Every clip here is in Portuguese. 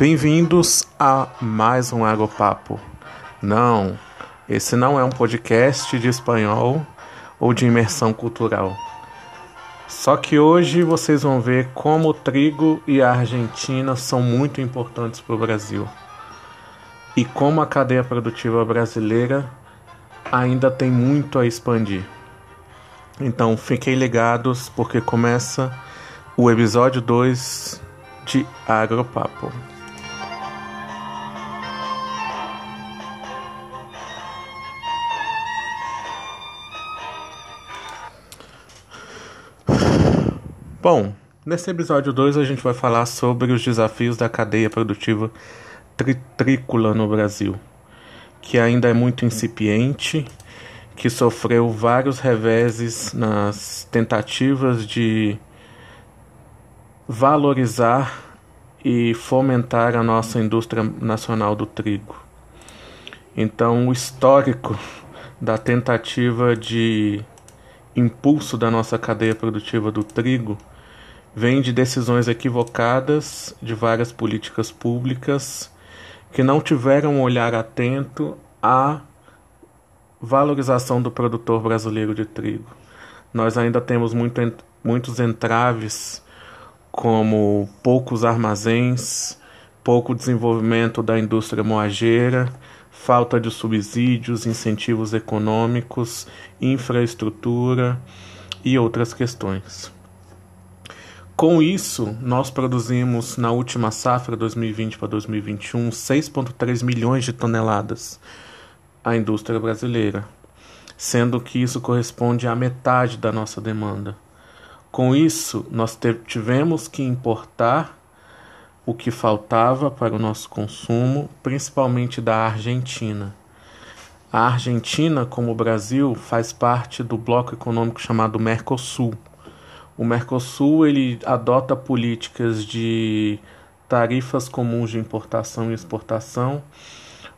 Bem-vindos a mais um Agropapo. Não, esse não é um podcast de espanhol ou de imersão cultural. Só que hoje vocês vão ver como o trigo e a Argentina são muito importantes para o Brasil e como a cadeia produtiva brasileira ainda tem muito a expandir. Então fiquem ligados porque começa o episódio 2 de Agropapo. Bom, nesse episódio 2 a gente vai falar sobre os desafios da cadeia produtiva tritrícola no Brasil, que ainda é muito incipiente, que sofreu vários reveses nas tentativas de valorizar e fomentar a nossa indústria nacional do trigo. Então, o histórico da tentativa de impulso da nossa cadeia produtiva do trigo vem de decisões equivocadas de várias políticas públicas que não tiveram um olhar atento à valorização do produtor brasileiro de trigo. Nós ainda temos muito, muitos entraves, como poucos armazéns, pouco desenvolvimento da indústria moageira, falta de subsídios, incentivos econômicos, infraestrutura e outras questões. Com isso, nós produzimos na última safra 2020 para 2021 6,3 milhões de toneladas à indústria brasileira, sendo que isso corresponde à metade da nossa demanda. Com isso, nós tivemos que importar o que faltava para o nosso consumo, principalmente da Argentina. A Argentina, como o Brasil, faz parte do bloco econômico chamado Mercosul o Mercosul ele adota políticas de tarifas comuns de importação e exportação,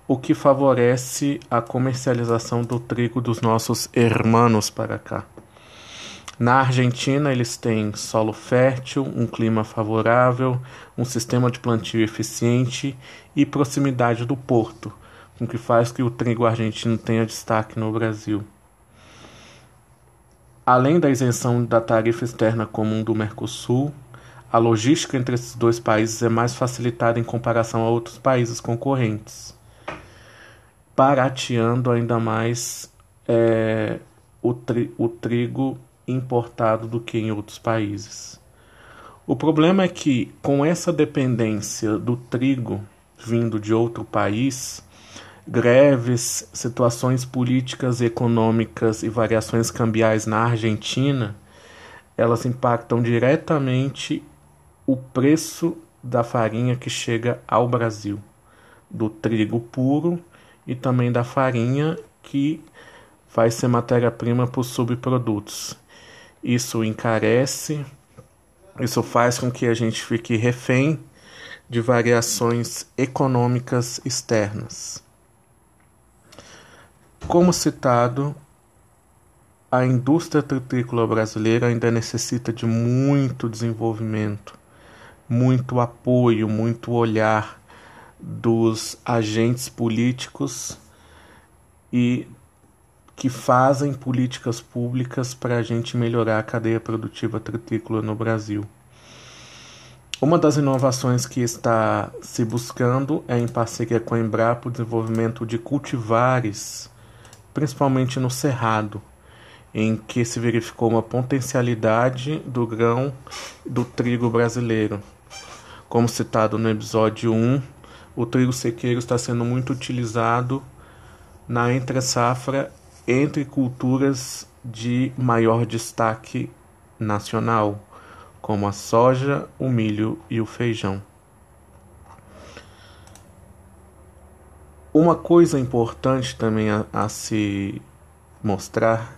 o que favorece a comercialização do trigo dos nossos hermanos para cá. Na Argentina, eles têm solo fértil, um clima favorável, um sistema de plantio eficiente e proximidade do porto, o que faz que o trigo argentino tenha destaque no Brasil. Além da isenção da tarifa externa comum do Mercosul, a logística entre esses dois países é mais facilitada em comparação a outros países concorrentes, barateando ainda mais é, o, tri o trigo importado do que em outros países. O problema é que, com essa dependência do trigo vindo de outro país, greves, situações políticas, econômicas e variações cambiais na Argentina, elas impactam diretamente o preço da farinha que chega ao Brasil, do trigo puro e também da farinha que vai ser matéria-prima para os subprodutos. Isso encarece, isso faz com que a gente fique refém de variações econômicas externas. Como citado, a indústria tritrícola brasileira ainda necessita de muito desenvolvimento, muito apoio, muito olhar dos agentes políticos e que fazem políticas públicas para a gente melhorar a cadeia produtiva tritrícola no Brasil. Uma das inovações que está se buscando é em parceria com a Embrapa o desenvolvimento de cultivares principalmente no Cerrado, em que se verificou uma potencialidade do grão do trigo brasileiro. Como citado no episódio 1, o trigo sequeiro está sendo muito utilizado na entre-safra entre culturas de maior destaque nacional, como a soja, o milho e o feijão. Uma coisa importante também a, a se mostrar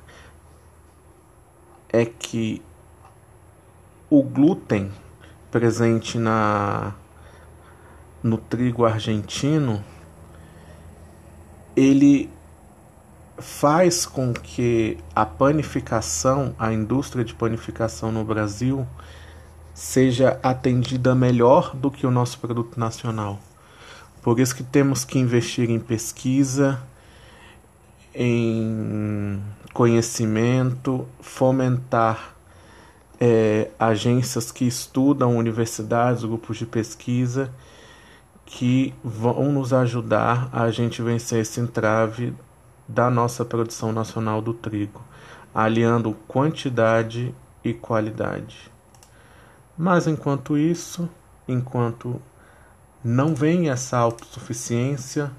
é que o glúten presente na no trigo argentino ele faz com que a panificação, a indústria de panificação no Brasil seja atendida melhor do que o nosso produto nacional. Por isso que temos que investir em pesquisa, em conhecimento, fomentar é, agências que estudam, universidades, grupos de pesquisa, que vão nos ajudar a gente vencer esse entrave da nossa produção nacional do trigo, aliando quantidade e qualidade. Mas enquanto isso, enquanto não vem essa autossuficiência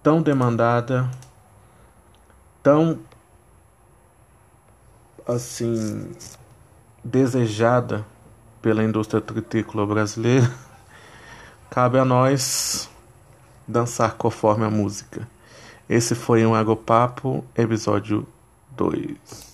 tão demandada, tão assim desejada pela indústria tritícola brasileira, cabe a nós dançar conforme a música. Esse foi um Agopapo, episódio 2.